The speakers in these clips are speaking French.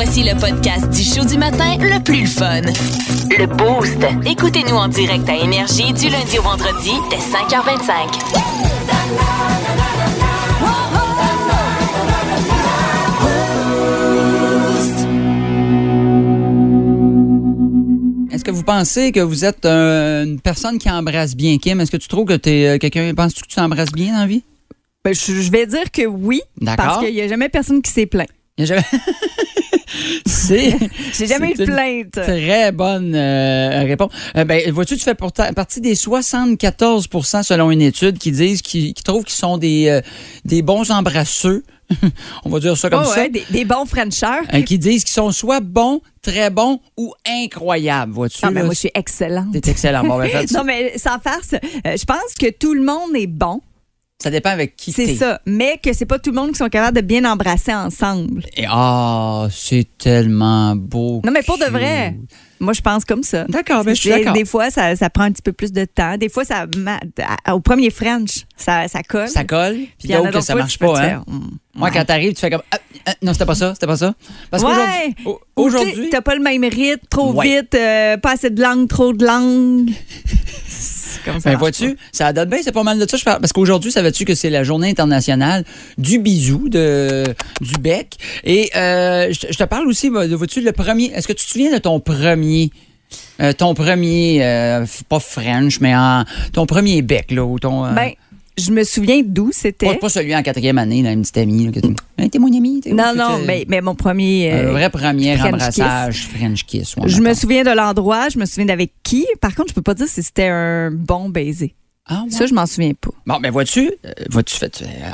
Voici le podcast du show du matin le plus fun. Le Boost. Écoutez-nous en direct à Énergie du lundi au vendredi dès 5h25. Est-ce que vous pensez que vous êtes euh, une personne qui embrasse bien, Kim? Est-ce que tu trouves que tu es quelqu'un. Penses-tu que tu t'embrasses bien dans la vie? Ben, je, je vais dire que oui, D'accord. parce qu'il n'y a jamais personne qui s'est plaint. Il y a jamais- C'est. J'ai jamais eu de plainte. Très bonne euh, réponse. Euh, ben, vois-tu, tu fais pourtant partie des 74% selon une étude qui disent qui, qui trouvent qu'ils sont des, euh, des bons embrasseux. On va dire ça comme Oh, ça. ouais, des, des bons Frenchers. Euh, qui disent qu'ils sont soit bons, très bons ou incroyables. Vois-tu? Non, mais moi, je suis excellente. T'es excellent. Bon, ben. Non, mais sans farce, euh, je pense que tout le monde est bon. Ça dépend avec qui C'est ça. Mais que c'est pas tout le monde qui sont capables de bien embrasser ensemble. Et ah, c'est tellement beau. Non, mais pour de vrai. Moi, je pense comme ça. D'accord, ben, je suis Des- d'accord. Des fois, ça, ça prend un petit peu plus de temps. Des fois, ça, au premier French, ça, ça colle. Ça colle, puis Puis il y en a d'autres que ça fois, marche pas. Hein? faire, hum, Moi, ouais. quand t'arrives, tu fais comme ah, ah, non, c'était pas ça, c'était pas ça. Parce Ouais. qu'aujourd'hui, aujourd'hui, T'as pas le même rythme, trop Ouais. vite, euh, pas assez de langue, trop de langue. Comme ça ben, vois-tu, ça donne bien, c'est pas mal de ça. Je fais- Parce qu'aujourd'hui, savais-tu que c'est la journée internationale du bisou, de, du bec? Et euh, je, te- je te parle aussi, de- vois-tu, le premier. Est-ce que tu te souviens de ton premier. euh, ton premier, euh, pas French, mais en, ton premier bec, là, ou ton. Ben, je me souviens d'où c'était. pas, pas celui en quatrième année, là, une petite amie, là, que t'es Hey, t'es mon ami. non, non, mais, mais mon premier. Un euh, vrai premier French embrassage French kiss. ouais, je me souviens de l'endroit, je me souviens d'avec qui. Par contre, je peux pas dire si c'était un bon baiser. Ah, ouais. Ça, je m'en souviens pas. Bon, ben vois-tu, euh, vois-tu,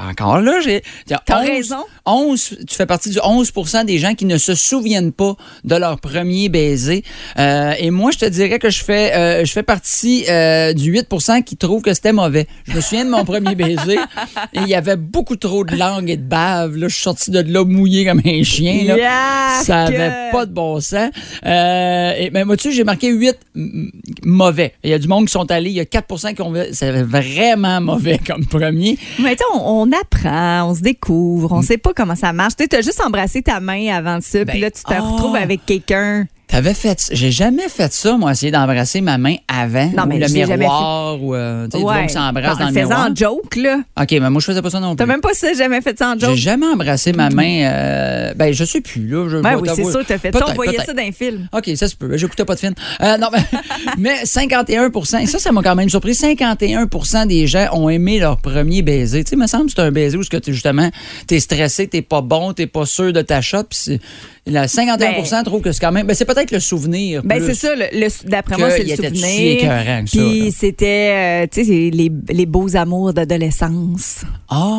encore là, j'ai. T'as raison. 11, tu fais partie du 11% des gens qui ne se souviennent pas de leur premier baiser. Euh, et moi, je te dirais que je fais, euh, je fais partie euh, du 8% qui trouve que c'était mauvais. Je me souviens de mon premier baiser et il y avait beaucoup trop de langue et de bave. Là, je suis sorti de là mouillé comme un chien. Là. Ça avait pas de bon sens. Et ben, moi, tu j'ai marqué 8 mm, mauvais. Il y a du monde qui sont allés. Il y a 4% qui ont c'est vraiment mauvais comme premier. Mais tu sais, on, on apprend, on se découvre, on sait pas comment ça marche. Tu as juste embrassé ta main avant ça, Ben, puis là, tu te ah. retrouves avec quelqu'un. T'avais fait. J'ai jamais fait ça, moi, essayer d'embrasser ma main avant. Non, ou mais le miroir, ou euh, tu sais, qui s'embrasse dans le miroir. en joke, là. OK, mais moi, je faisais pas ça non T'as plus. même pas ça, jamais fait ça en J'ai joke. jamais embrassé ma main. euh, ben, je sais plus, là. Je, Ben oui, c'est sûr, t'as fait ça. On voyait ça dans un film. OK, ça se peut. Ben, J'écoutais pas de film. Euh, non, mais, mais 51 et ça, ça m'a quand même surpris. 51% des gens ont aimé leur premier baiser. Tu sais, il me semble que c'est un baiser où que t'es, justement, t'es stressé, t'es pas bon, t'es pas sûr de ta shot. Puis la 51% trouvent que c'est quand même. Ben, c'est peut-être le souvenir. Ben, c'est ça, le, le- d'après moi, c'est le souvenir. Puis c'était, euh, tu sais, c'est les, les beaux amours d'adolescence.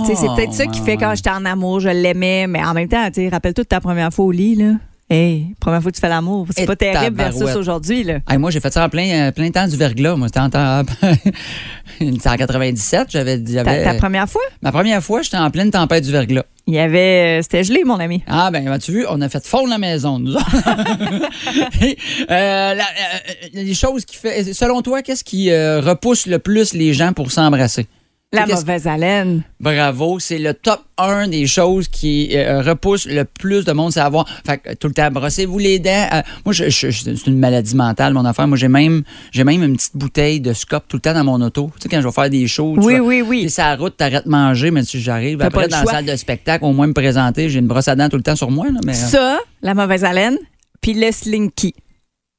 Sais, c'est peut-être ça qui fait quand j'étais en amour, je l'aimais, mais en même temps, rappelle-toi de ta première fois au lit, là. Hey, première fois que tu fais l'amour. C'est pas terrible versus aujourd'hui, là. Hey, moi, j'ai fait ça en plein, euh, plein temps du verglas. Moi, c'était en, temps- en 97. J'avais, Ta, j'avais- ta première fois, Ma première fois, j'étais en pleine tempête du verglas. il y avait. euh, C'était gelé, mon ami. Ah, ben, as-tu vu, on a fait fondre la maison, nous autres. Et, euh, la- les choses qui fait. Selon toi, qu'est-ce qui euh, repousse le plus les gens pour s'embrasser? La mauvaise haleine. Bravo, c'est le top 1 des choses qui euh, repoussent le plus de monde, c'est avoir. Fait que, tout le temps, brossez-vous les dents. Euh, moi, je, je- je- c'est une maladie mentale, mon affaire. Moi, j'ai même, j'ai même une petite bouteille de scop tout le temps dans mon auto. Tu sais, quand je vais faire des shows, tu Oui, oui, oui. T'es sur la route, t'arrêtes de manger, mais si j'arrive après dans la salle de spectacle, au moins me présenter, j'ai une brosse à dents tout le temps sur moi. Là, mais, euh, Ça, la mauvaise haleine, puis le slinky.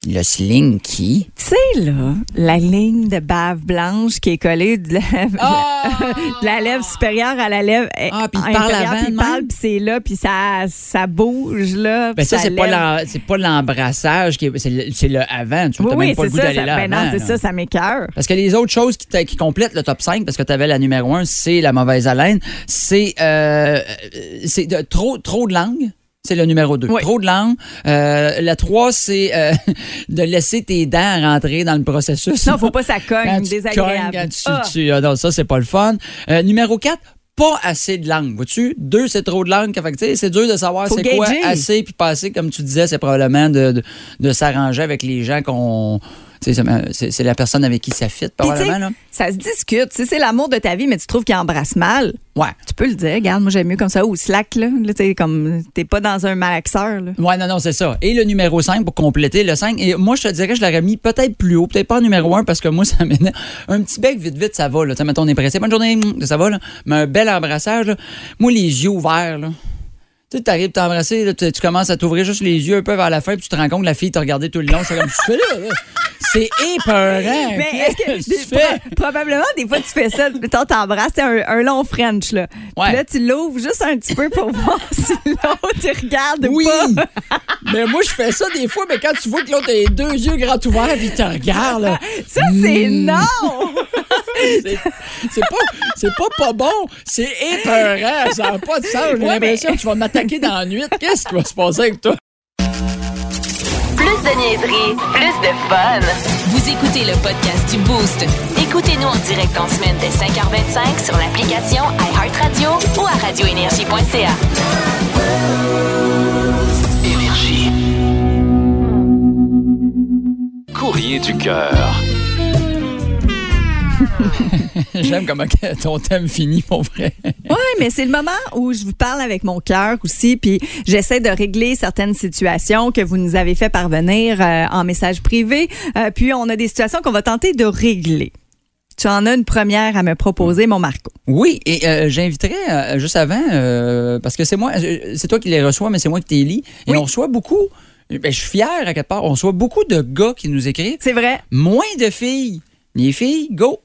Le slinky. Tu sais, là, la ligne de bave blanche qui est collée de la, de la lèvre supérieure à la lèvre Ah, puis il parle avant puis il parle, puis c'est là, puis ça, ça bouge, là. Ben puis ça, c'est pas, l'embrassage, c'est le, avant. Tu Oui, même pas c'est le goût ça. d'aller ça- là ben non, c'est ça, ça m'écœure. Parce que les autres choses qui, complètent le top 5, parce que tu avais la numéro 1, c'est la mauvaise haleine, c'est euh, trop, trop de langue. C'est le numéro 2. Oui. Trop de langue. Euh, la 3, c'est euh, de laisser tes dents rentrer dans le processus. Non, faut pas que ça cogne, quand désagréable. cognes, quand tu, Ah. tu- ah non, ça, c'est pas le fun. Euh, numéro 4, pas assez de langue. Vois-tu? Deux, c'est trop de langue. C'est dur de savoir c'est quoi assez puis pas assez. Comme tu disais, c'est probablement de, de, de s'arranger avec les gens qu'on C'est la personne avec qui ça fit, probablement. Là. ça se discute. Si c'est l'amour de ta vie, mais tu trouves qu'il embrasse mal, Ouais. tu peux le dire. Regarde, moi, j'aime mieux comme ça. Ou slack, là. Là, tu sais, comme, t'es pas dans un malaxeur, là. Ouais, non, non, c'est ça. Et le numéro 5 pour compléter le 5. Et moi, je te dirais, je l'aurais mis peut-être plus haut, peut-être pas en numéro 1 parce que moi, ça m'énerve. Un petit bec, vite, vite, ça va. Là. Tu sais, mettons, on est pressé. Bonne journée, ça va. Là. Mais un bel embrassage, là. moi, les yeux ouverts, là. Tu sais, t'arrives t'embrasser, tu, tu commences à t'ouvrir juste les yeux un peu vers la fin, puis tu te rends compte que la fille t'a regardé tout le long. C'est comme, tu fais là, là? C'est épeurant. Mais est-ce que, tu fais? pro- probablement, des fois, tu fais ça. Mettons, t'embrasses c'est un, un long French, là. Ouais. Puis là, tu l'ouvres juste un petit peu pour voir si l'autre, il regarde Oui! ou pas. mais moi, je fais ça des fois, mais quand tu vois que l'autre a les deux yeux grands ouverts, puis il te regarde, là. Ça, c'est Mm. non! C'est pas, c'est pas pas bon, c'est épeurant, ça n'a pas de sens. J'ai Ouais, l'impression que tu vas m'attaquer dans la nuit. Qu'est-ce qui va se passer avec toi? Plus de niaiserie, plus de fun. Vous écoutez le podcast du Boost. Écoutez-nous en direct en semaine dès 5h25 sur l'application iHeartRadio ou à radioénergie.ca. Énergie. Courrier du cœur. J'aime comment ton thème finit, mon vrai. Oui, mais c'est le moment où je vous parle avec mon cœur aussi, puis j'essaie de régler certaines situations que vous nous avez fait parvenir euh, en message privé. Euh, puis on a des situations qu'on va tenter de régler. Tu en as une première à me proposer, mon Marco. Oui, et euh, j'inviterais euh, juste avant, parce que c'est moi, c'est toi qui les reçois, mais c'est moi qui t'ai lis. Et Oui. on reçoit beaucoup. Ben, je suis fier à quelque part. On reçoit beaucoup de gars qui nous écrivent, C'est vrai. moins de filles. Les filles, go!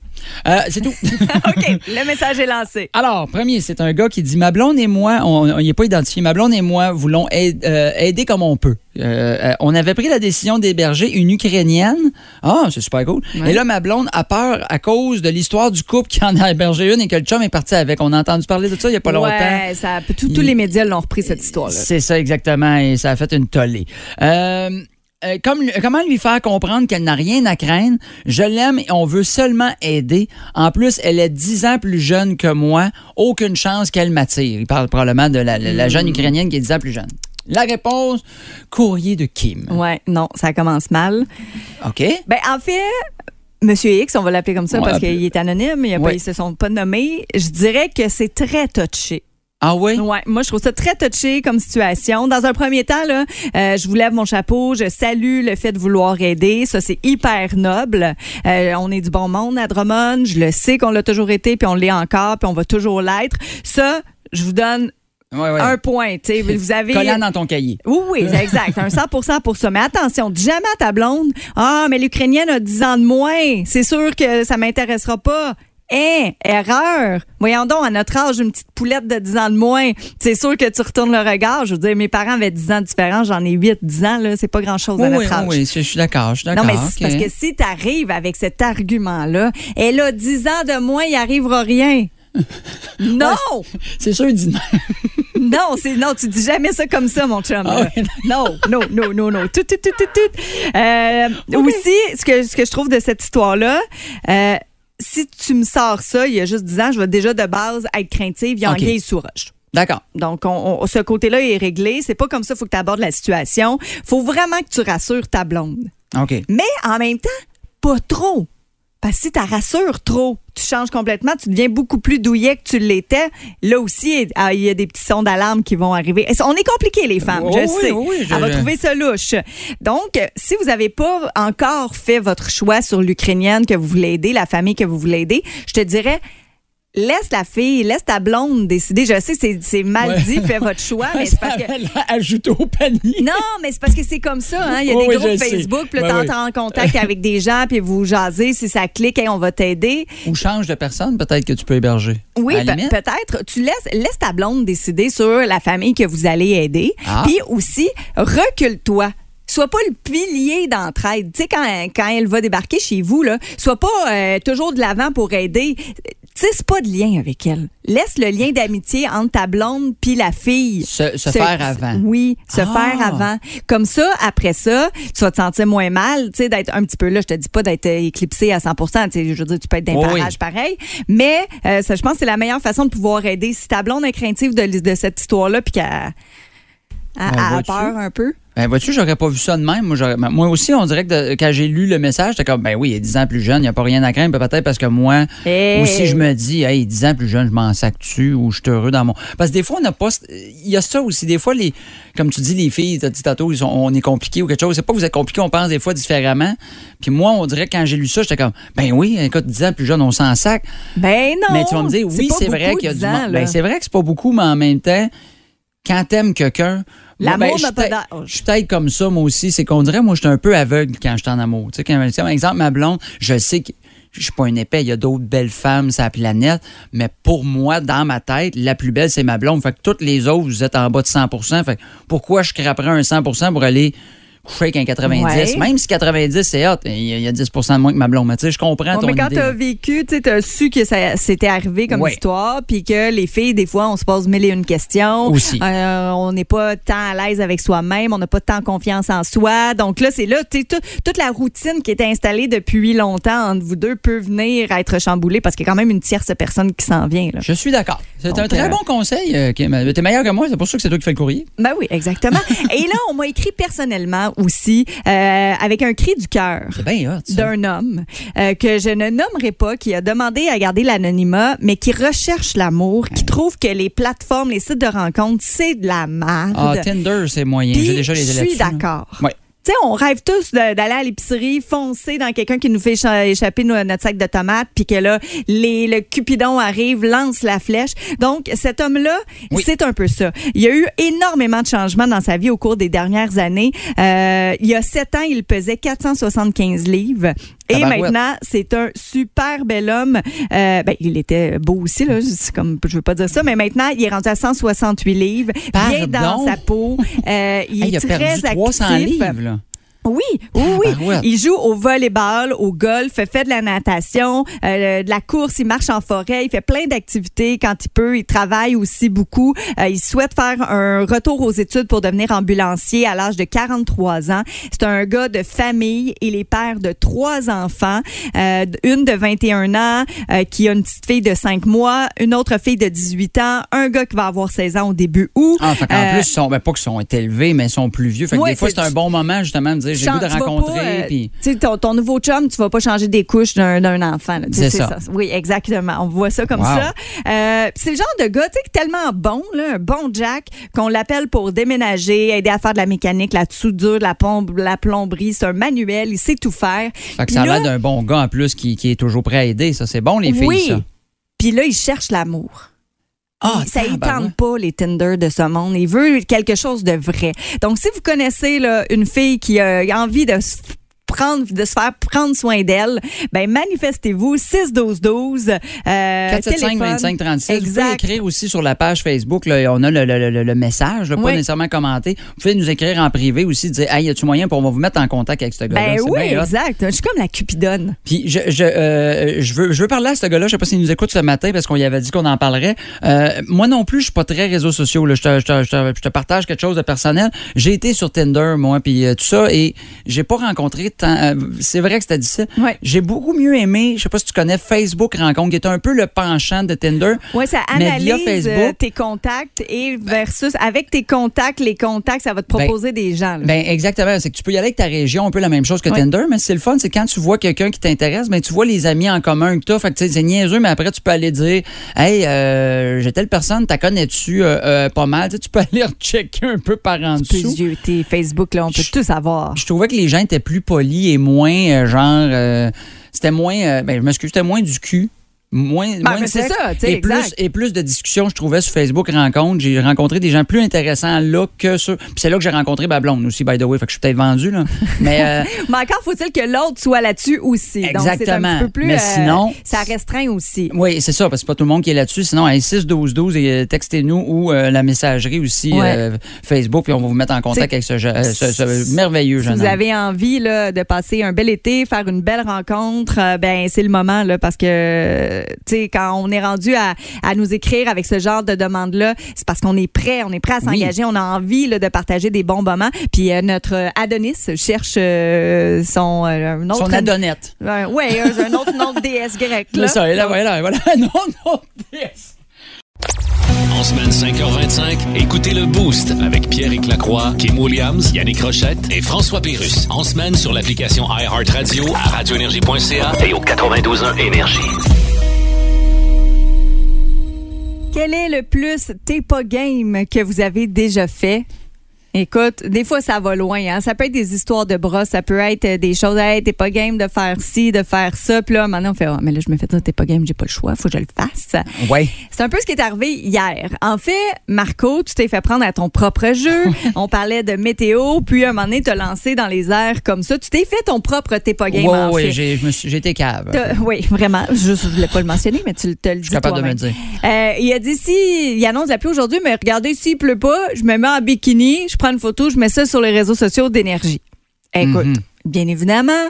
Euh, c'est tout. OK, le message est lancé. Alors, premier, c'est un gars qui dit Ma blonde et moi, on n'y est pas identifié, ma blonde et moi voulons aide- euh, aider comme on peut. Euh, on avait pris la décision d'héberger une Ukrainienne. Ah, c'est super cool. Ouais. Et là, ma blonde a peur à cause de l'histoire du couple qui en a hébergé une et que le chum est parti avec. On a entendu parler de ça il n'y a pas longtemps. Ouais, ça, tous tous les médias l'ont repris, cette histoire-là. C'est ça exactement et ça a fait une tollée. Euh, euh, comme, comment lui faire comprendre qu'elle n'a rien à craindre? Je l'aime et on veut seulement aider. En plus, elle est 10 ans plus jeune que moi. Aucune chance qu'elle m'attire. Il parle probablement de la, la- la jeune Ukrainienne qui est 10 ans plus jeune. La réponse, courrier de Kim. Ouais, non, ça commence mal. OK? Ben, en fait, Monsieur X, on va l'appeler comme ça parce qu'il est anonyme, il a pas- Ouais. ils se sont pas nommés. Je dirais que c'est très touché. Ah oui? Ouais, moi je trouve ça très touché comme situation. Dans un premier temps là, euh, je vous lève mon chapeau, je salue le fait de vouloir aider, ça c'est hyper noble. Euh, on est du bon monde à Drummond, je le sais qu'on l'a toujours été puis on l'est encore puis on va toujours l'être. Ça, je vous donne Ouais, ouais. un point, tu sais, vous avez Collant dans ton cahier. oui, oui, exact. Un 100 pour ça. Mais attention, dis jamais à ta blonde, ah, mais l'Ukrainienne a 10 ans de moins. C'est sûr que ça m'intéressera pas. Hein, erreur. Voyons donc, à notre âge, une petite poulette de 10 ans de moins. C'est sûr que tu retournes le regard. Je veux dire, mes parents avaient 10 ans de différence. J'en ai 8, 10 ans, là. C'est pas grand chose Oui, à oui, notre âge. oui, je suis d'accord. Je suis Non, d'accord. mais c'est OK. parce que si tu arrives avec cet argument-là, elle a 10 ans de moins, il arrivera rien. Non! C'est sûr, dis Non, c'est non, tu dis jamais ça comme ça, mon chum. Ah non, non, non, non, non. Tout, tout, tout, tout, tout. Euh, Aussi, ce que, ce que je trouve de cette histoire-là, euh, si tu me sors ça il y a juste 10 ans, je vais déjà de base être craintive, il y a OK. anguille sous roche. D'accord. Donc, on, on- ce côté-là est réglé. C'est pas comme ça, faut que tu abordes la situation. faut vraiment que tu rassures ta blonde. OK. Mais en même temps, pas trop. Parce que si tu rassures trop, tu changes complètement, tu deviens beaucoup plus douillet que tu l'étais. Là aussi, il y a des petits sons d'alarme qui vont arriver. On est compliqués, les femmes, Oh je oui, sais. oui, je- Elle va trouver ça louche. Donc, si vous n'avez pas encore fait votre choix sur l'Ukrainienne que vous voulez aider, la famille que vous voulez aider, je te dirais, laisse la fille, laisse ta blonde décider. Je sais, c'est- c'est mal Ouais. dit, fais votre choix, mais c'est parce que Ajoute au panier. non, mais c'est parce que c'est comme ça. Hein? Il y a Oui, des oui, groupes. Facebook, puis t'entres en contact avec des gens, puis vous jasez. Si ça clique, hey, on va t'aider. Ou change de personne, peut-être que tu peux héberger. Oui, pe- peut-être. Tu laisses, laisse ta blonde décider sur la famille que vous allez aider. Ah. Puis aussi, recule-toi. Sois pas le pilier d'entraide. Tu sais, quand, quand elle va débarquer chez vous, là, sois pas euh, toujours de l'avant pour aider. Tisse pas de lien avec elle. Laisse le lien d'amitié entre ta blonde puis la fille. Se, se faire avant. Oui, se Ah. faire avant. Comme ça, après ça, tu vas te sentir moins mal, tu sais, d'être un petit peu là. Je te dis pas d'être euh, éclipsé à 100 tu sais, je veux dire, tu peux être d'un Oui, pareil. Mais euh, ça, je pense que c'est la meilleure façon de pouvoir aider. Si ta blonde est craintive de, de cette histoire-là, puis qu'elle À, peur un peu? Ben, vois-tu, j'aurais pas vu ça de même. Moi, ben, moi aussi, on dirait que de- quand j'ai lu le message, j'étais comme, ben oui, il est 10 ans plus jeune, il n'y a pas rien à craindre. Peut-être parce que moi, Hey. aussi, je me dis, hey, 10 ans plus jeune, je m'en sac dessus ou je suis heureux dans mon. Parce que des fois, on n'a pas. Il y a ça aussi. Des fois, les, comme tu dis, les filles, t'as dit tantôt, ils sont- on est compliqué ou quelque chose. C'est pas que vous êtes compliqué, on pense des fois différemment. Puis moi, on dirait que quand j'ai lu ça, j'étais comme, ben oui, écoute, 10 ans plus jeune, on s'en sac. Ben non. Mais tu vas me dire, oui, c'est vrai qu'il y a du 10 ans. Ben, c'est vrai que c'est pas beaucoup, mais en même temps, quand t'aimes quelqu'un. moi, ben, je pas. Je suis peut-être comme ça, moi aussi. C'est qu'on dirait, moi, je suis un peu aveugle quand je suis en amour. Tu sais, quand, par exemple, ma blonde, je sais que je suis pas un épais, il y a d'autres belles femmes sur la planète, mais pour moi, dans ma tête, la plus belle, c'est ma blonde. Fait que toutes les autres, vous êtes en bas de 100% Fait que pourquoi je craperais un 100% pour aller coucher avec un 90? Ouais. Même si 90, c'est hot, il y, a, il y a 10% de moins que ma blonde. Mais tu sais, je comprends Bon, ton mais quand tu as vécu, tu as su que ça s'était arrivé comme Ouais. histoire, puis que les filles, des fois, on se pose mille et une questions. Aussi. Euh, on n'est pas tant à l'aise avec soi-même, on n'a pas tant confiance en soi. Donc là, c'est là, tu toute la routine qui était installée depuis longtemps entre vous deux peut venir être chamboulée parce qu'il y a quand même une tierce personne qui s'en vient. Là. Je suis d'accord. C'est un très euh, bon conseil, euh, Kim. T'es meilleur que moi, c'est pour ça que c'est toi qui fais le courrier. Ben oui, exactement. et là, on m'a écrit personnellement aussi euh, avec un cri du cœur. D'un homme euh, que je ne nommerai pas, qui a demandé à garder l'anonymat, mais qui recherche l'amour, qui trouve que les plateformes, les sites de rencontres, c'est de la merde. Ah, Tinder, c'est moyen. J'ai déjà les je suis d'accord. Ouais. Tu sais, on rêve tous d'aller à l'épicerie, foncer dans quelqu'un qui nous fait écha- échapper no- notre sac de tomates, puis que là, les, le cupidon arrive, lance la flèche. Donc, cet homme-là, Oui. c'est un peu ça. Il y a eu énormément de changements dans sa vie au cours des dernières années. Euh, il y a sept ans, il pesait 475 livres. Et Tabarouette. maintenant, c'est un super bel homme. Euh, ben, il était beau aussi, là. C'est comme, je veux pas dire ça, mais maintenant, il est rendu à 168 livres. Bien dans Pardon? sa peau. Euh, il Hey, il est a très perdu 300 actif. livres, là. Oui, oui, oui. Tabarouette. Il joue au volleyball, au golf, fait de la natation, euh, de la course, il marche en forêt, il fait plein d'activités quand il peut. Il travaille aussi beaucoup. Euh, il souhaite faire un retour aux études pour devenir ambulancier à l'âge de 43 ans. C'est un gars de famille. Il est père de trois enfants, euh, une de 21 ans euh, qui a une petite fille de 5 mois, une autre fille de 18 ans, un gars qui va avoir 16 ans au début août. Ah, fait qu'en Euh, plus, ils sont, ben, pas qu'ils sont élevés, mais ils sont plus vieux. Fait que Ouais, des fois, c'est un bon moment, justement, de dire, j'ai le goût de rencontrer. euh, puis... ton, ton nouveau chum, tu vas pas changer des couches d'un enfant. C'est ça. Oui, exactement. On voit ça comme Wow. ça. Euh, c'est le genre de gars, tu sais, qui est tellement bon, là, un bon Jack, qu'on l'appelle pour déménager, aider à faire de la mécanique, la soudure, la, pompe, la plomberie. C'est un manuel, il sait tout faire. Fait que ça a là- l'air d'un bon gars en plus qui, qui est toujours prêt à aider. Ça, c'est bon, les filles, oui. ça. Puis là, il cherche l'amour. Ah, ça ne tente pas les Tinder de ce monde. Il veut quelque chose de vrai. Donc, si vous connaissez là, une fille qui a envie de prendre, de se faire prendre soin d'elle, ben manifestez-vous 6 12 12 euh, 475 téléphone. 25 36. Vous pouvez écrire aussi sur la page Facebook. Là, on a le, le- le- le message, là, pas Oui. nécessairement commenté. Vous pouvez nous écrire en privé aussi, dire Hey, y a-tu moyen pour on va vous mettre en contact avec ce gars-là? Ben oui, bien exact. Je suis comme la cupidonne. Puis je, je, euh, je, veux, je veux parler à ce gars-là. Je sais pas s'il nous écoute ce matin parce qu'on y avait dit qu'on en parlerait. Euh, moi non plus, je suis pas très réseaux sociaux. Là. Je, te, je, te, je te- je te partage quelque chose de personnel. J'ai été sur Tinder, moi, puis euh, tout ça, et j'ai pas rencontré euh, c'est vrai que c'était difficile. Ouais. J'ai beaucoup mieux aimé, je sais pas si tu connais Facebook Rencontre, qui est un peu le penchant de Tinder. Oui, ça Mais analyse via Facebook. euh, tes contacts et versus avec tes contacts, les contacts, ça va te proposer des gens. là. Ben exactement, c'est que tu peux y aller avec ta région, un peu la même chose que Ouais. Tinder, mais c'est le fun, c'est quand tu vois quelqu'un qui t'intéresse, ben tu vois les amis en commun que tu as, fait que tu sais, c'est niaiseux, mais après tu peux aller dire "Hey, euh, j'ai telle personne, t'as connais-tu euh, euh, pas mal." Tu peux aller rechecker un peu par en Tu peux dessous. zioter Facebook, là, on peut Je- tout savoir. Je trouvais que les gens étaient plus polis et moins euh, genre euh, c'était moins euh, ben je m'excuse, c'était moins du cul. Moins, Ben, moins de sexe ça, et plus, exact. et plus de discussions, je trouvais sur Facebook Rencontre. J'ai rencontré des gens plus intéressants là que sur. Puis c'est là que j'ai rencontré ma blonde aussi, by the way. Fait que je suis peut-être vendu, là. Mais euh, Mais encore faut-il que l'autre soit là-dessus aussi. Donc, un Exactement. petit peu plus. Mais sinon- Ça restreint aussi. oui, c'est ça, parce que c'est pas tout le monde qui est là-dessus. Sinon, hey, 6 12 12 et euh, textez-nous ou euh, la messagerie aussi Ouais. euh, Facebook, puis on va vous mettre en contact avec ce, je- euh, ce- ce merveilleux Si jeune vous homme. avez envie là, de passer un bel été, faire une belle rencontre, euh, ben c'est le moment là, parce que tu sais quand on est rendu à, à nous écrire avec ce genre de demande là, c'est parce qu'on est prêt, on est prêt à Oui. s'engager, on a envie là, de partager des bons moments. Puis euh, notre Adonis cherche euh, son euh, un autre Son adonnette. Ouais, ouais, un, un autre nom de déesse grecque là. Ça, là, voilà, voilà. Non, non, yes. En semaine 5h25, écoutez le Boost avec Pierre Lacroix, Kim Williams, Yannick Rochette et François Pérus. En semaine sur l'application iHeartRadio à radioénergie.ca et au 92.1 Énergie. Quel est le plus t'es game que vous avez déjà fait? Écoute, des fois, ça va loin. Hein? Ça peut être des histoires de bras, ça peut être euh, des choses. Hey, t'es pas game de faire ci, de faire ça. Puis là, maintenant, on fait, oh, mais là, je me fais dire, t'es pas game, j'ai pas le choix, faut que je le fasse. Ouais. C'est un peu ce qui est arrivé hier. En fait, Marco, tu t'es fait prendre à ton propre jeu. on parlait de météo, puis à un moment donné, t'as lancé dans les airs comme ça. Tu t'es fait ton propre t'es pas game. J'ai suis- j'ai été cave. Oui, vraiment. Je, je voulais pas le mentionner, mais tu te le dis Je suis capable de me dire. Euh, il a dit si il annonce la pluie aujourd'hui, mais regardez s'il pleut pas, je me mets en bikini, je prends une photo, je mets ça sur les réseaux sociaux d'énergie. Écoute, Mhm. bien évidemment.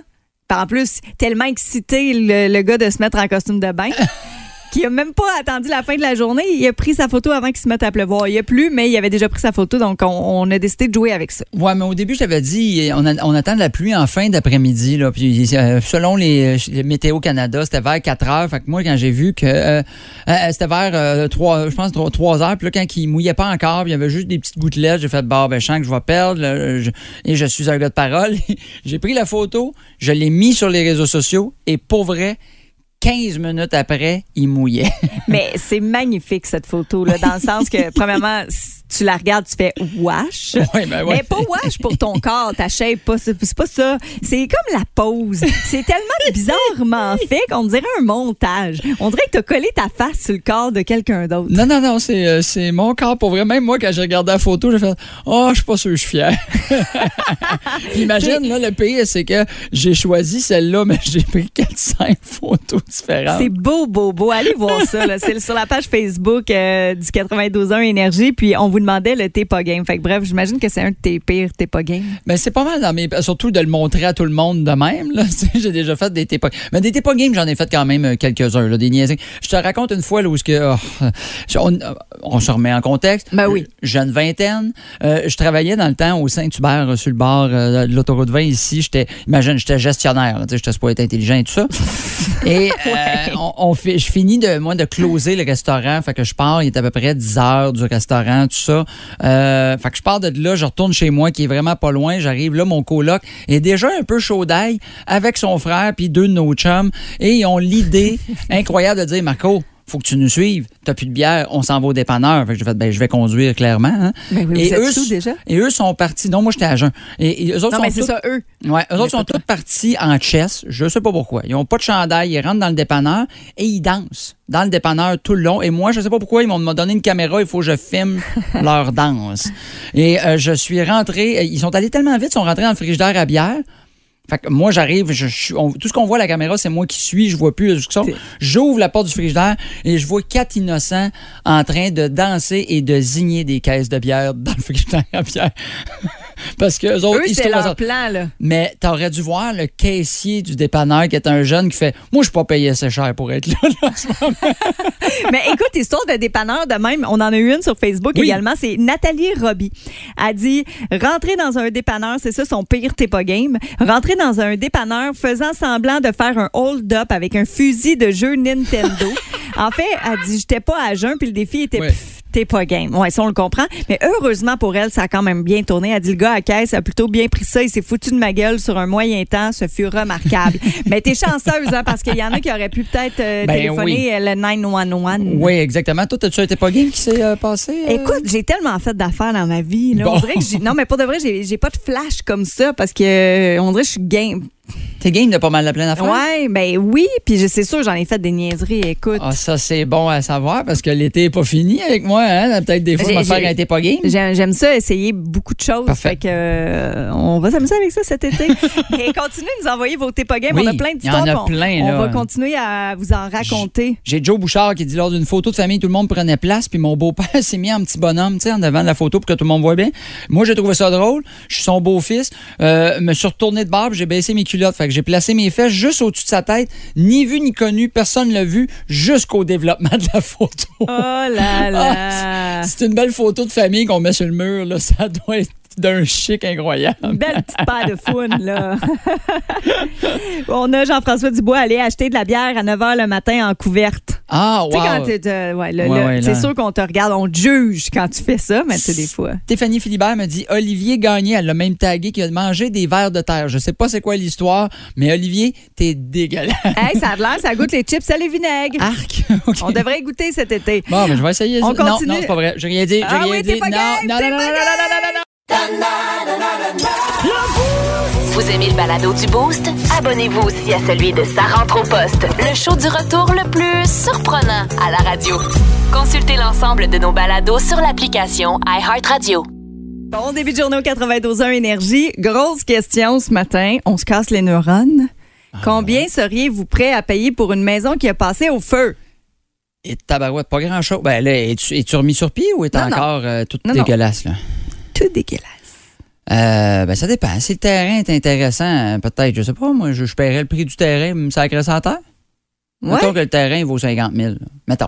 En plus, tellement excité le, le gars de se mettre en costume de bain. Qui a même pas attendu la fin de la journée. Il a pris sa photo avant qu'il se mette à pleuvoir. Il a plu, mais il avait déjà pris sa photo, donc on, a décidé de jouer avec ça. Ouais, mais au début, je t'avais dit, on, attend de la pluie en fin d'après-midi. Là, puis euh, selon les, Météo Canada, c'était vers 4 heures. Fait que moi, quand j'ai vu que euh, euh, c'était vers euh, 3, je pense 3, 3 heures, puis là, quand il mouillait pas encore, puis il y avait juste des petites gouttelettes, j'ai fait, bah, ben, je sens que je vais perdre. et je suis un gars de parole. j'ai pris la photo, je l'ai mis sur les réseaux sociaux, et pour vrai, 15 minutes après, il mouillait. Mais c'est magnifique, cette photo-là, dans le sens que, premièrement, tu la regardes, tu fais wash. Ouais, ben ouais. Mais pas wash pour ton corps, ta shape, pas, c'est pas ça. C'est comme la pose. C'est tellement bizarrement fait qu'on dirait un montage. On dirait que t'as collé ta face sur le corps de quelqu'un d'autre. Non, non, non, c'est, euh, c'est mon corps pour vrai. Même moi, quand j'ai regardé la photo, j'ai fait Oh, je suis pas sûr que je suis fier. Imagine, là, le pire, c'est que j'ai choisi celle-là, mais j'ai pris 4-5 photos différentes. C'est beau, beau, beau. Allez voir ça. C'est sur la page Facebook euh, du 92.1 Énergie. Puis on vous demandait le T'es pas game. Fait que bref, j'imagine que c'est un de tes pires T'es pas game. Mais c'est pas mal dans mes. Surtout de le montrer à tout le monde de même. J'ai déjà fait des TPA. Mais des TPA games, j'en ai fait quand même euh, quelques-uns, des niaiseries. Je te raconte une fois là, où que, oh, on, on se remet en contexte. Ben oui. Jeune vingtaine. Euh, je travaillais dans le temps au Saint-Hubert, euh, sur le bord euh, de l'autoroute 20 ici. J'étais, imagine, j'étais gestionnaire. J'étais supposé être intelligent et tout ça. Et euh, on, on fait, je finis de, moi, de closer le restaurant. Fait que je pars, il est à peu près 10 heures du restaurant, tout ça. Euh, fait que je pars de là, je retourne chez moi, qui est vraiment pas loin. J'arrive là, mon coloc est déjà un peu chaud d'ail avec son frère puis deux de nos chums. Et ils ont l'idée incroyable de dire, Marco, faut que tu nous suives. T'as plus de bière, on s'en va au dépanneur. Fait que j'ai fait, ben, je vais conduire clairement. hein. Ben oui, et, vous êtes eux, sous déjà? et eux sont partis. Non, moi, j'étais à jeun. Et, et eux autres Non, sont mais c'est ça, eux. Ouais, eux autres sont tous partis en chess. Je sais pas pourquoi. Ils ont pas de chandail. Ils rentrent dans le dépanneur et ils dansent dans le dépanneur tout le long. Et moi, je sais pas pourquoi ils m'ont m'ont donné une caméra. Il faut que je filme leur danse. Et euh, je suis rentré. Ils sont allés tellement vite, ils sont rentrés dans le frigidaire à bière. Fait que moi, j'arrive, je, suis- on- tout ce qu'on voit à la caméra, c'est moi qui suis, je vois plus ce qu'ils J'ouvre la porte du frigidaire et je vois quatre innocents en train de danser et de zigner des caisses de bière dans le frigidaire à bière. Parce que eux autres, Eux, ils se c'est trouvent leur à- plan, là. mais t'aurais dû voir le caissier du dépanneur qui est un jeune qui fait Moi, je suis pas payé assez cher pour être là. là, en ce moment. Mais écoute, histoire de dépanneur de même, on en a eu une sur Facebook Oui. également, c'est Nathalie Roby. Elle dit rentrer dans un dépanneur, c'est ça son pire t'es pas game. Rentrer dans un dépanneur faisant semblant de faire un hold-up avec un fusil de jeu Nintendo. en fait, elle dit j'étais pas à jeun puis le défi était Ouais. pff, T'es pas game. Ouais, ça, on le comprend. Mais heureusement pour elle, ça a quand même bien tourné. Elle dit le gars à caisse a plutôt bien pris ça. Il s'est foutu de ma gueule sur un moyen temps. Ce fut remarquable. Mais t'es chanceuse, hein, parce qu'il y en a qui auraient pu peut-être euh, Ben téléphoner euh, le 911. oui, exactement. Toi, as-tu été pas game qui s'est euh, passé? euh? Écoute, j'ai tellement fait d'affaires dans ma vie. Là. Bon. On dirait que non, mais pour de vrai, j'ai pas de flash comme ça parce que on dirait que je suis game. T'es game de pas mal de plein d'affaires? Ouais, ben oui. Puis c'est sûr, j'en ai fait des niaiseries. Écoute, Ah, ça, c'est bon à savoir parce que l'été est pas fini avec moi. Hein? Peut-être des fois, ma un été pas game. j'aime ça, essayer beaucoup de choses. Parfait. Fait que euh, on va s'amuser avec ça cet été. Et continuez de nous envoyer vos T'es pas game. Oui, on a plein a puis on- plein, On va continuer à vous en raconter. J'ai Joe Bouchard qui dit lors d'une photo de famille, tout le monde prenait place, puis mon beau-père s'est mis en petit bonhomme, tu sais, en devant de la photo pour que tout le monde voit bien. Moi, j'ai trouvé ça drôle. Je suis son beau-fils. Euh, me suis retourné de barbe, j'ai baissé mes culottes. Fait que j'ai placé mes fesses juste au-dessus de sa tête. Ni vu ni connu, personne l'a vu, jusqu'au développement de la photo. Oh là là. C'est une belle photo de famille qu'on met sur le mur, là. Ça doit être d'un chic incroyable. Une belle petite paire de founes, là. On a Jean-François Dubois aller acheter de la bière à 9 h le matin en couverte. Ah, Tu sais, quand wow. t'es, euh, ouais, c'est sûr qu'on te regarde, on te juge quand tu fais ça, mais tu sais, des fois. Stéphanie Philibert me dit Olivier Gagné, elle l'a même tagué, qui a mangé des vers de terre. Je sais pas c'est quoi l'histoire, mais Olivier, t'es dégueulasse. Hey, ça a l'air, ça goûte les chips, ça les vinaigres. Arc. On devrait goûter cet été. Bon, mais je vais essayer. On non, continue. non, c'est pas vrai. J'ai rien dit. J'ai Ah rien oui, dit. pas non, game, non, non, non, non, non, non, non, non. Vous aimez le balado du Boost? Abonnez-vous aussi à celui de Sa rentre au poste, le show du retour le plus surprenant à la radio. Consultez l'ensemble de nos balados sur l'application iHeartRadio. Bon début de journée au 92.1 Énergie. Grosse question ce matin. On se casse les neurones. Ah, Combien seriez-vous prêt à payer pour une maison qui a passé au feu? Et tabarouette, pas grand-chose. Ben là, es-tu, es-tu remis sur pied ou est Non, encore euh, tout Non, non. dégueulasse, là? Tout dégueulasse. Euh, ben, ça dépend. Si le terrain est intéressant, peut-être, je sais pas, moi, je, je paierais le prix du terrain, me sacrer ça à terre? Ouais. Mettons que le terrain vaut 50 000. là. Mettons.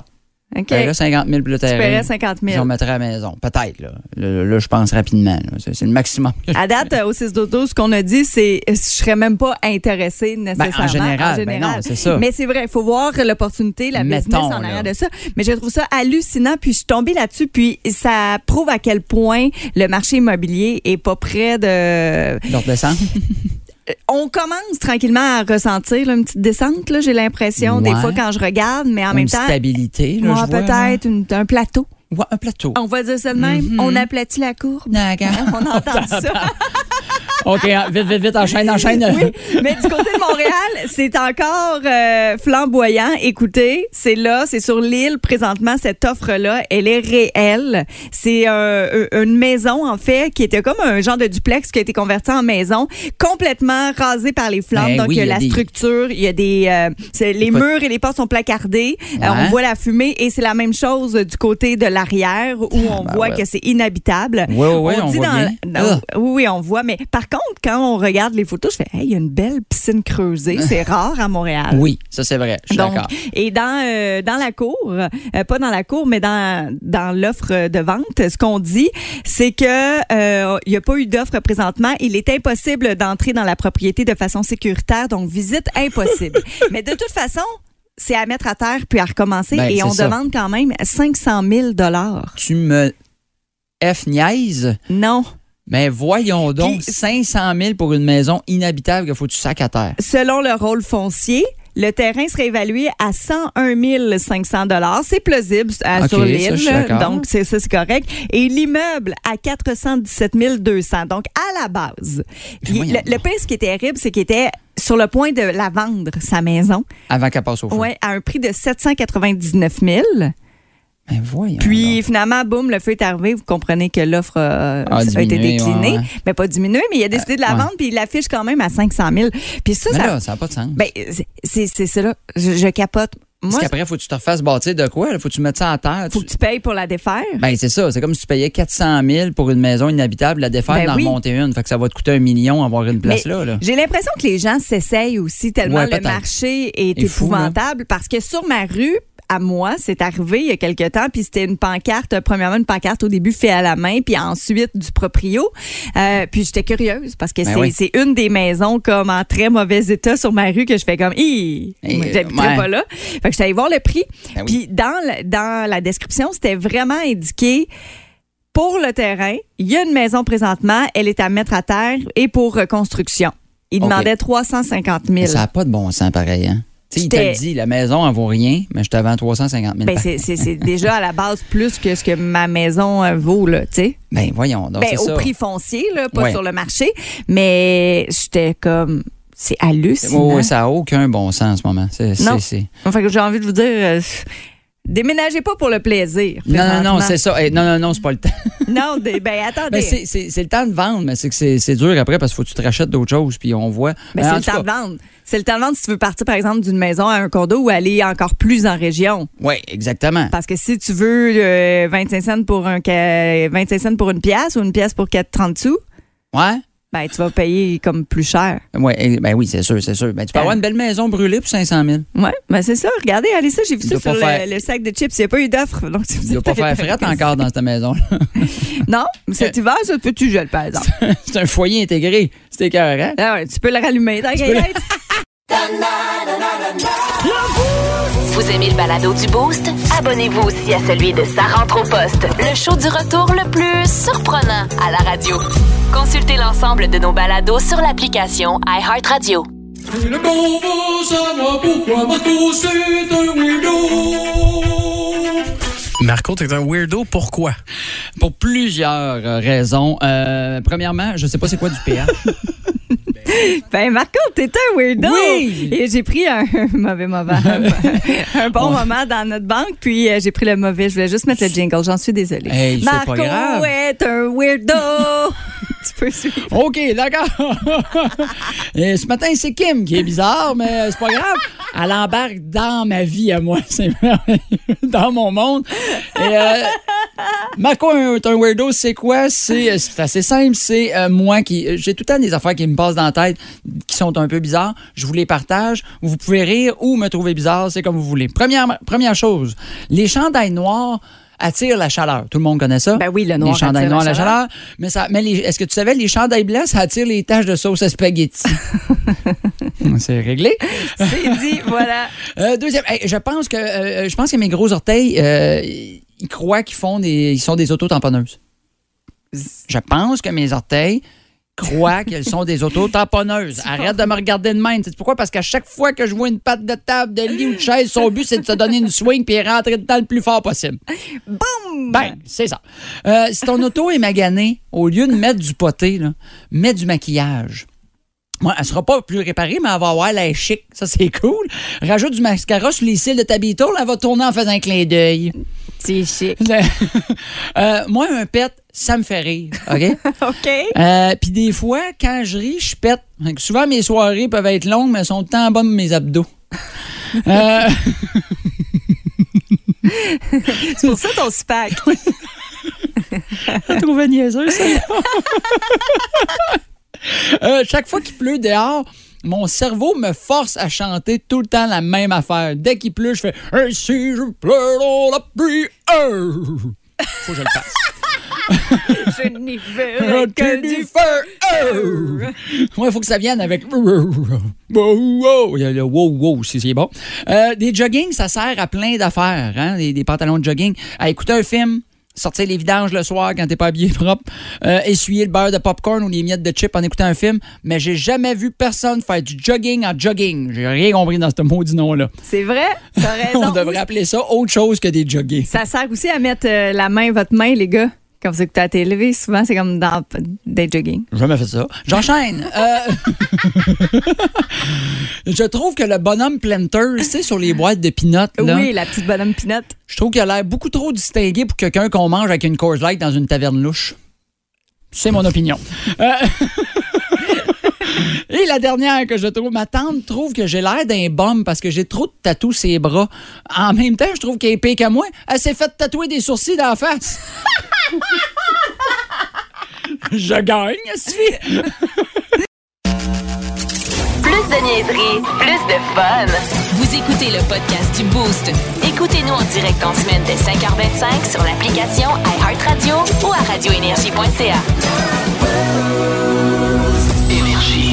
OK. Là, 50 000 pour le Tu terrain. paierais 50 Je 000. remettrais à la maison. Peut-être, là. Là, là, je pense rapidement. C'est, le maximum. que je À date, au 6 d'auto, ce qu'on a dit, c'est je serais même pas intéressée nécessairement. Ben, général, ben non, c'est ça. Mais c'est vrai, il faut voir l'opportunité, la Mettons, business en là. arrière de ça. Mais je trouve ça hallucinant. Puis je suis tombée là-dessus. Puis ça prouve à quel point le marché immobilier est pas près de. Descendre. On commence tranquillement à ressentir là, une petite descente. là, J'ai l'impression des fois quand je regarde, mais en Une même temps. stabilité, là, je vois, là. peut-être une- un plateau. Ouais, un plateau. On va dire ça de même. Mhm. On aplatit la courbe. On entend ça. OK, hein, vite, vite, vite, enchaîne, enchaîne. Oui, mais du côté de Montréal, c'est encore euh, flamboyant. Écoutez, c'est là, c'est sur l'île présentement. Cette offre-là, elle est réelle. C'est euh, une maison en fait qui était comme un genre de duplex qui a été converti en maison, complètement rasé par les flammes. Ben Donc oui, il y a il y a la des- structure, il y a des, euh, les Écoute. murs et les portes sont placardés. Euh, Ouais. on voit la fumée et c'est la même chose du côté de l'arrière où on ben voit ouais. que c'est inhabitable. Oui, oui, oui, on dit voit dans- bien. dans- Ah. oui, oui, on voit. Mais par contre, quand on regarde les photos, je fais, hey, il y a une belle piscine creusée. C'est rare à Montréal. Oui, ça, c'est vrai. Je suis d'accord. et dans, euh, dans la cour, euh, pas dans la cour, mais dans, dans l'offre de vente, ce qu'on dit, c'est que euh, il n'y a pas eu d'offre présentement. Il est impossible d'entrer dans la propriété de façon sécuritaire, donc visite impossible. mais de toute façon, c'est à mettre à terre puis à recommencer. Ben, et on ça. demande quand même 500 000 Tu me F niaise, Non. Mais voyons donc, Puis- 500 000 pour une maison inhabitable qu'il faut que tu sacs à terre. Selon le rôle foncier, le terrain serait évalué à 101 500 C'est plausible euh, Ok, sur l'île, donc c'est ça, c'est correct. Et l'immeuble à 417 200. Donc à la base, il- le, le pire, ce qui était terrible, c'est qu'il était sur le point de la vendre sa maison, Avant qu'elle passe au feu. ouais, à un prix de 799 000. Ben. Puis donc. finalement, boum, le feu est arrivé. Vous comprenez que l'offre euh, A été déclinée, ouais, ouais. mais pas diminué, mais il a décidé de la ouais. vendre puis il l'affiche quand même à 500 000. Puis ça, Mais ça, n'a pas de sens. ben, c'est- ça. Je, je capote. Parce qu'après, faut que tu te refasses bâtir de quoi? Il faut que tu mettes ça à terre. faut Tu- que tu payes pour la défaire. Ben, c'est ça. C'est comme si tu payais 400 000 pour une maison inhabitable, la défaire, Ben d'en oui. remonter une. Fait que ça va te coûter un million avoir une place là. là. J'ai l'impression que les gens s'essayent aussi tellement Ouais, le marché est fou, épouvantable parce que sur ma rue, à moi, c'est arrivé il y a quelque temps, puis c'était une pancarte, premièrement une pancarte au début fait à la main, puis ensuite du proprio. Euh, puis j'étais curieuse parce que Ben c'est oui. une des maisons comme en très mauvais état sur ma rue que je fais comme, hi, j'habiterai ouais. pas là. Fait que j'étais allée voir le prix. Ben oui. Puis dans, la description, c'était vraiment indiqué pour le terrain, il y a une maison présentement, elle est à mettre à terre et pour reconstruction. Il demandait 350 000. Mais Ça n'a pas de bon sens pareil. Hein? Il te dit, la maison, elle vaut rien, mais je te vends 350 000 Ben, c'est- déjà à la base plus que ce que ma maison euh, vaut, là, tu sais. Ben, voyons. Donc, Ben, au ça. prix foncier, là, pas Ouais. sur le marché. Mais j'étais comme, c'est hallucinant. oui, ça n'a aucun bon sens en ce moment. C'est, Non. j'ai envie de vous dire, euh, déménagez pas pour le plaisir. Non, non, non, c'est ça. Eh, non, non, non, c'est pas le temps. Non, des- ben, attendez. Ben, c'est, le temps de vendre, mais c'est que c'est, dur après parce qu'il faut que tu te rachètes d'autres choses, puis on voit. Ben, c'est le temps cas- de vendre. C'est le temps de vendre si tu veux partir, par exemple, d'une maison à un condo ou aller encore plus en région. Oui, exactement. Parce que si tu veux euh, 25 cents pour un ca- 25 cents pour une pièce ou une pièce pour 4,30 sous, Ouais? Ben tu vas payer comme plus cher. Ouais, ben oui, c'est sûr, c'est sûr. Ben, tu peux Euh. avoir une belle maison brûlée pour 500 000. Ouais, ben c'est ça. Regardez, allez ça, j'ai vu ça sur le, faire- le sac de chips. Il n'y a pas eu d'offre. Donc, Il ne doit êtes pas faire frette encore dans cette maison. Non, cet hiver, ça peut-tu gel, par exemple. c'est un foyer intégré. C'est écœurant. Ah ouais, tu peux le rallumer, gaillette. Vous aimez le balado du Boost? Abonnez-vous aussi à celui de Sa rentre au poste, le show du retour le plus surprenant à la radio. Consultez l'ensemble de nos balados sur l'application iHeartRadio. Le bon pourquoi Marco c'est un weirdo. Marco, t'es un weirdo, pourquoi? Pour plusieurs euh, raisons. Euh, premièrement, je sais pas c'est quoi du pH. Ben, Marco, t'es un weirdo. Oui. Et j'ai pris un mauvais moment. un bon moment dans notre banque, puis euh, j'ai pris le mauvais. Je voulais juste mettre le jingle. J'en suis désolée. Hey, Marco est un weirdo. OK, d'accord. Et ce matin, c'est Kim qui est bizarre, mais c'est pas grave. Elle embarque dans ma vie à moi. Dans mon monde. Euh, Marco est un weirdo, c'est quoi? C'est c'est assez simple. C'est euh, moi qui. J'ai tout le temps des affaires qui me passent dans la tête qui sont un peu bizarres. Je vous les partage. Vous pouvez rire ou me trouver bizarre. C'est comme vous voulez. Première, première chose, les chandails noirs attirent la chaleur. Tout le monde connaît ça. Ben oui, le noir Les chandails attire noirs, la la chaleur. Mais, ça, mais les- est-ce que tu savais, les chandails blancs, ça attire les taches de sauce à spaghetti? C'est réglé. C'est dit, voilà. Euh, deuxième, hey, je pense que euh, je pense que mes gros orteils, euh, ils croient qu'ils font des, ils sont des auto-tamponneuses. Je pense que mes orteils croient qu'elles sont des auto-tamponneuses. Arrête de me regarder de même. C'est pourquoi? Parce qu'à chaque fois que je vois une patte de table, de lit ou de chaise, son but, c'est de se donner une swing puis rentrer dedans le plus fort possible. Boum! Ben, c'est ça. Euh, si ton auto est maganée, au lieu de mettre du poté, là, mets du maquillage. Moi, elle sera pas plus réparée, mais elle va avoir l'air chic. Ça, c'est cool. Rajoute du mascara sur les cils de ta elle va tourner en faisant un clin d'œil. C'est chic. Euh, moi, un pet, ça me fait rire. OK? OK. Euh, Puis des fois, quand je ris, je pète. Souvent, mes soirées peuvent être longues, mais elles sont tant bonnes mes abdos. Euh, C'est pour ça ton SPAC. Je trouvais niaiseux, ça. Euh, chaque fois qu'il pleut dehors, mon cerveau me force à chanter tout le temps la même affaire. Dès qu'il pleut, je fais Hey, si je pleure dans la pluie, faut que je le fasse. Je n'y veux que du feu. Ouais, il faut que ça vienne avec. Il y a le wow, wow aussi, c'est bon. Euh, des jogging, ça sert à plein d'affaires. Hein? Des, des pantalons de jogging. À écouter un film. Sortir les vidanges le soir quand t'es pas habillé propre, euh, essuyer le beurre de popcorn ou les miettes de chips en écoutant un film, mais j'ai jamais vu personne faire du jogging en jogging. J'ai rien compris dans ce maudit nom-là. C'est vrai? T'as raison. On devrait appeler ça autre chose que des jogging. Ça sert aussi à mettre euh, la main, votre main, les gars. Quand vous écoutez la télé, souvent, c'est comme dans des jogging. Jamais fait ça. J'enchaîne. Euh, je trouve que le bonhomme Planters, tu sais, sur les boîtes de peanuts, là, Oui, la petite bonhomme pinotte. je trouve qu'il a l'air beaucoup trop distingué pour quelqu'un qu'on mange avec une Coors Light dans une taverne louche. C'est mon opinion. Euh, Et la dernière que je trouve, ma tante trouve que j'ai l'air d'un bum parce que j'ai trop de tatous sur les bras. En même temps, je trouve qu'elle est pire qu'à moi. Elle s'est fait tatouer des sourcils dans la face. je gagne, si. Plus de niaiserie, plus de fun. Vous écoutez le podcast du Boost. Écoutez-nous en direct en semaine dès 5h25 sur l'application iHeartRadio ou à radioénergie.ca. energy.